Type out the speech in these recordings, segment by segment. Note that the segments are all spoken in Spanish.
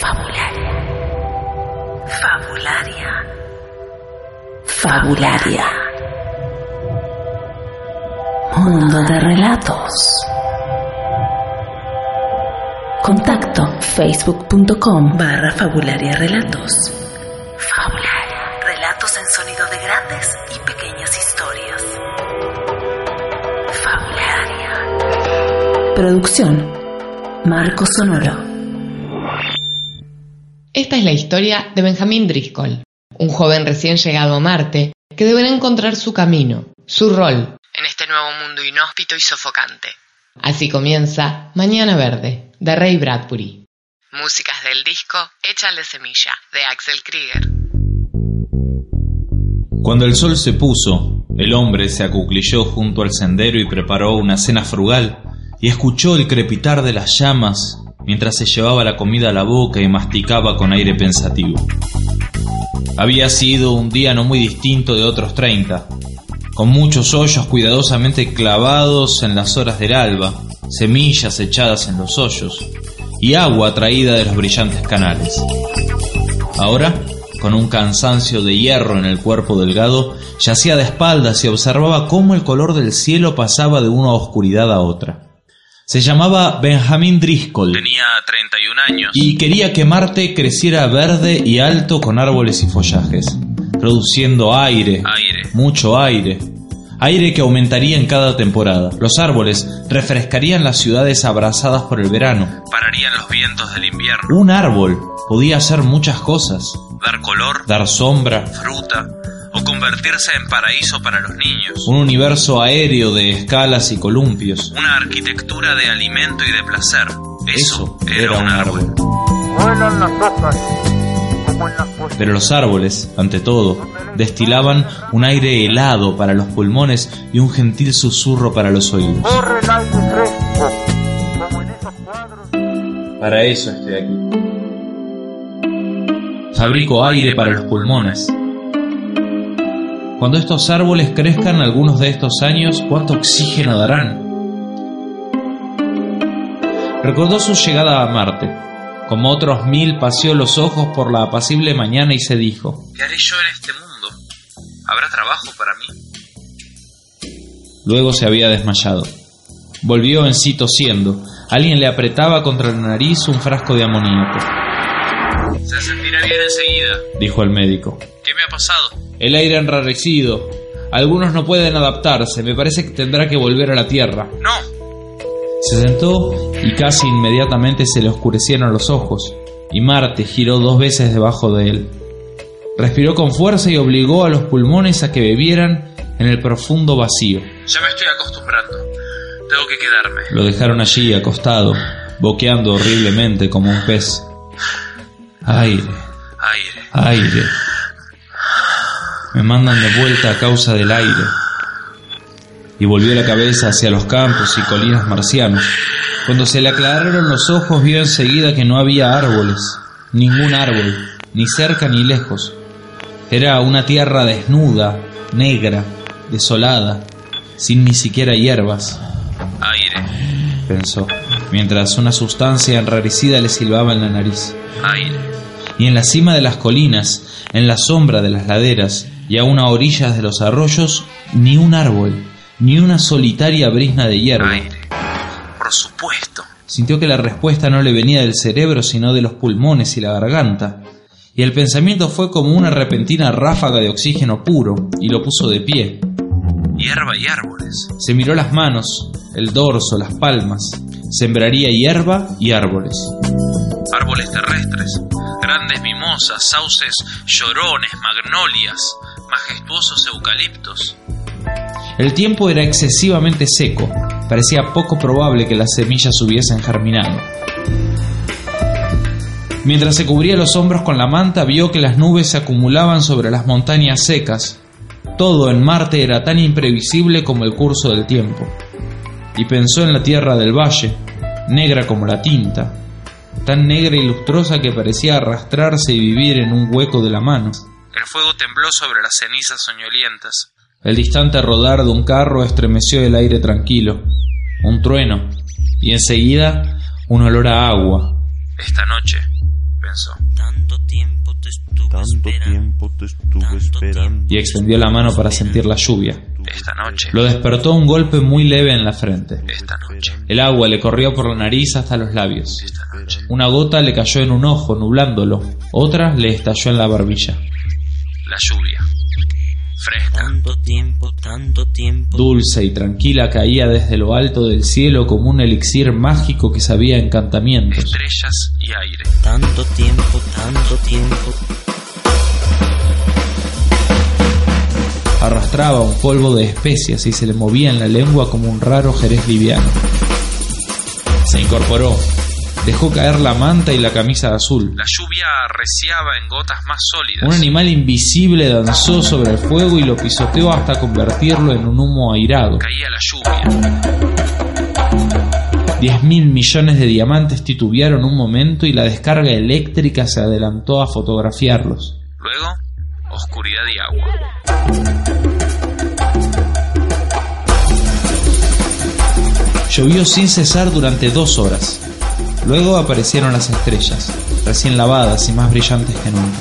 Fabularia. Fabularia. Fabularia. Mundo de relatos. Contacto facebook.com barra fabularia relatos. Fabularia. Relatos en sonido de grandes y pequeñas historias. Fabularia. Producción. Marco Sonoro. Es la historia de Benjamin Driscoll, un joven recién llegado a Marte que deberá encontrar su camino, su rol en este nuevo mundo inhóspito y sofocante. Así comienza Mañana Verde, de Ray Bradbury. Músicas del disco Échale Semilla, de Axel Krieger. Cuando el sol se puso, el hombre se acuclilló junto al sendero y preparó una cena frugal y escuchó el crepitar de las llamas mientras se llevaba la comida a la boca y masticaba con aire pensativo. Había sido un día no muy distinto de otros treinta, con muchos hoyos cuidadosamente clavados en las horas del alba, semillas echadas en los hoyos y agua traída de los brillantes canales. Ahora, con un cansancio de hierro en el cuerpo delgado, yacía de espaldas y observaba cómo el color del cielo pasaba de una oscuridad a otra. Se llamaba Benjamin Driscoll. Tenía 31 años. Y quería que Marte creciera verde y alto con árboles y follajes, produciendo aire, Aire. mucho aire, aire que aumentaría en cada temporada. Los árboles refrescarían las ciudades abrasadas por el verano. Pararían los vientos del invierno. Un árbol podía hacer muchas cosas, Dar color, dar sombra, fruta o convertirse en paraíso para los niños. un universo aéreo de escalas y columpios. Una arquitectura de alimento y de placer. Eso, era un árbol. Pero los árboles, ante todo, destilaban un aire helado para los pulmones y un gentil susurro para los oídos. Para eso estoy aquí. Fabrico aire para los pulmones. Cuando estos árboles crezcan algunos de estos años, ¿cuánto oxígeno darán? Recordó su llegada a Marte. Como otros mil paseó los ojos por la apacible mañana y se dijo, ¿Qué haré yo en este mundo? ¿Habrá trabajo para mí? Luego se había desmayado. Volvió en sí tosiendo. Alguien le apretaba contra la nariz un frasco de amoníaco, Se sentirá bien enseguida. dijo el médico. ¿Qué me ha pasado? El aire enrarecido. Algunos no pueden adaptarse. Me parece que tendrá que volver a la Tierra. No. Se sentó y casi inmediatamente se le oscurecieron los ojos, y Marte giró dos veces debajo de él. Respiró con fuerza y obligó a los pulmones a que bebieran en el profundo vacío. Ya me estoy acostumbrando. Tengo que quedarme. Lo dejaron allí acostado, boqueando horriblemente como un pez. Aire, Aire. aire. Me mandan de vuelta a causa del aire. Y volvió la cabeza hacia los campos y colinas marcianos. Cuando se le aclararon los ojos vio enseguida que no había árboles, ningún árbol, ni cerca ni lejos. Era una tierra desnuda, negra, desolada, sin ni siquiera hierbas, Aire. pensó, mientras una sustancia enrarecida le silbaba en la nariz. Aire. Y en la cima de las colinas, en la sombra de las laderas y aún a orillas de los arroyos, ni un árbol, ni una solitaria brisna de hierba. Aire. Por supuesto. Sintió que la respuesta no le venía del cerebro, sino de los pulmones y la garganta. Y el pensamiento fue como una repentina ráfaga de oxígeno puro, y lo puso de pie. Hierba y árboles. Se miró las manos, el dorso, las palmas. Sembraría hierba y árboles. Árboles terrestres. Grandes mimosas, sauces llorones, magnolias, majestuosos eucaliptos. El tiempo era excesivamente seco. Parecía poco probable que las semillas hubiesen germinado. Mientras se cubría los hombros con la manta, vio que las nubes se acumulaban sobre las montañas secas. Todo en Marte era tan imprevisible como el curso del tiempo. Y pensó en la tierra del valle, negra como la tinta, tan negra y lustrosa que parecía arrastrarse y vivir en un hueco de la mano. El fuego tembló sobre las cenizas soñolientas. El distante rodar de un carro estremeció el aire tranquilo. Un trueno. Y enseguida un olor a agua. Esta noche, pensó. Tanto tiempo te estuve Tanto esperando. tiempo te estuve Tanto esperando. Y extendió la mano para sentir la lluvia. Esta noche. Lo despertó un golpe muy leve en la frente. Esta noche. El agua le corrió por la nariz hasta los labios. Esta noche. Una gota le cayó en un ojo, nublándolo. Otra le estalló en la barbilla. La lluvia. Fresca. Tanto tiempo, tanto tiempo. Dulce y tranquila caía desde lo alto del cielo como un elixir mágico que sabía encantamientos. Estrellas y aire. Tanto tiempo, tanto tiempo. Arrastraba un polvo de especias y se le movía en la lengua como un raro jerez liviano. Se incorporó, dejó caer la manta y la camisa azul. La lluvia arreciaba en gotas más sólidas. Un animal invisible danzó sobre el fuego y lo pisoteó hasta convertirlo en un humo airado. Caía la lluvia. Diez mil millones de diamantes titubearon un momento y la descarga eléctrica se adelantó a fotografiarlos. Luego, oscuridad y agua. Llovió sin cesar durante dos horas. Luego aparecieron las estrellas, recién lavadas y más brillantes que nunca.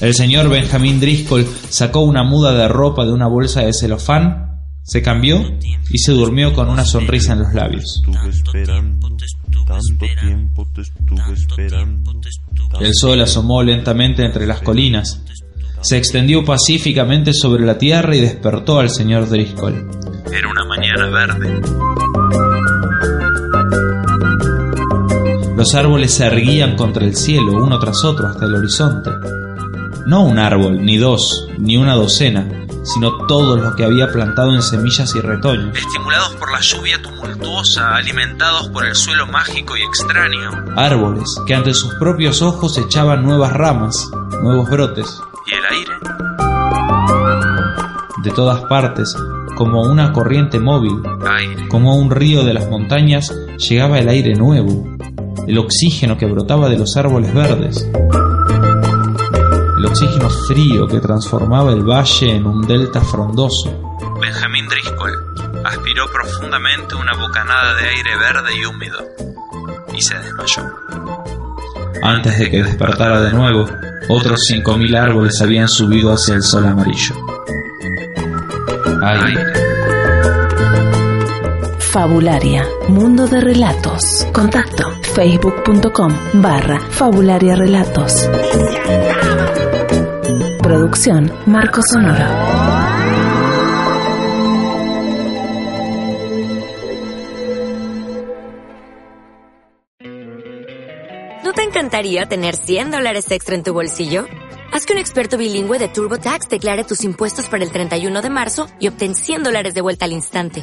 El señor Benjamin Driscoll sacó una muda de ropa de una bolsa de celofán, se cambió y se durmió con una sonrisa en los labios. El sol asomó lentamente entre las colinas, se extendió pacíficamente sobre la tierra y despertó al señor Driscoll. Era una mañana verde. Los árboles se erguían contra el cielo, uno tras otro, hasta el horizonte. No un árbol, ni dos, ni una docena, sino todos los que había plantado en semillas y retoños. Estimulados por la lluvia tumultuosa, alimentados por el suelo mágico y extraño. Árboles que ante sus propios ojos echaban nuevas ramas, nuevos brotes. Y el aire. De todas partes, como una corriente móvil, Aire. como un río de las montañas, llegaba el aire nuevo, el oxígeno que brotaba de los árboles verdes. El oxígeno frío que transformaba el valle en un delta frondoso. Benjamin Driscoll aspiró profundamente una bocanada de aire verde y húmedo. Y se desmayó. Antes de que despertara de nuevo, otros 5.000 árboles habían subido hacia el sol amarillo. Aire. Fabularia, mundo de relatos. Contacto facebook.com barra Fabularia Relatos. Producción Marco Sonoro. ¿No te encantaría tener 100 dólares extra en tu bolsillo? Haz que un experto bilingüe de TurboTax declare tus impuestos para el 31 de marzo y obtén 100 dólares de vuelta al instante.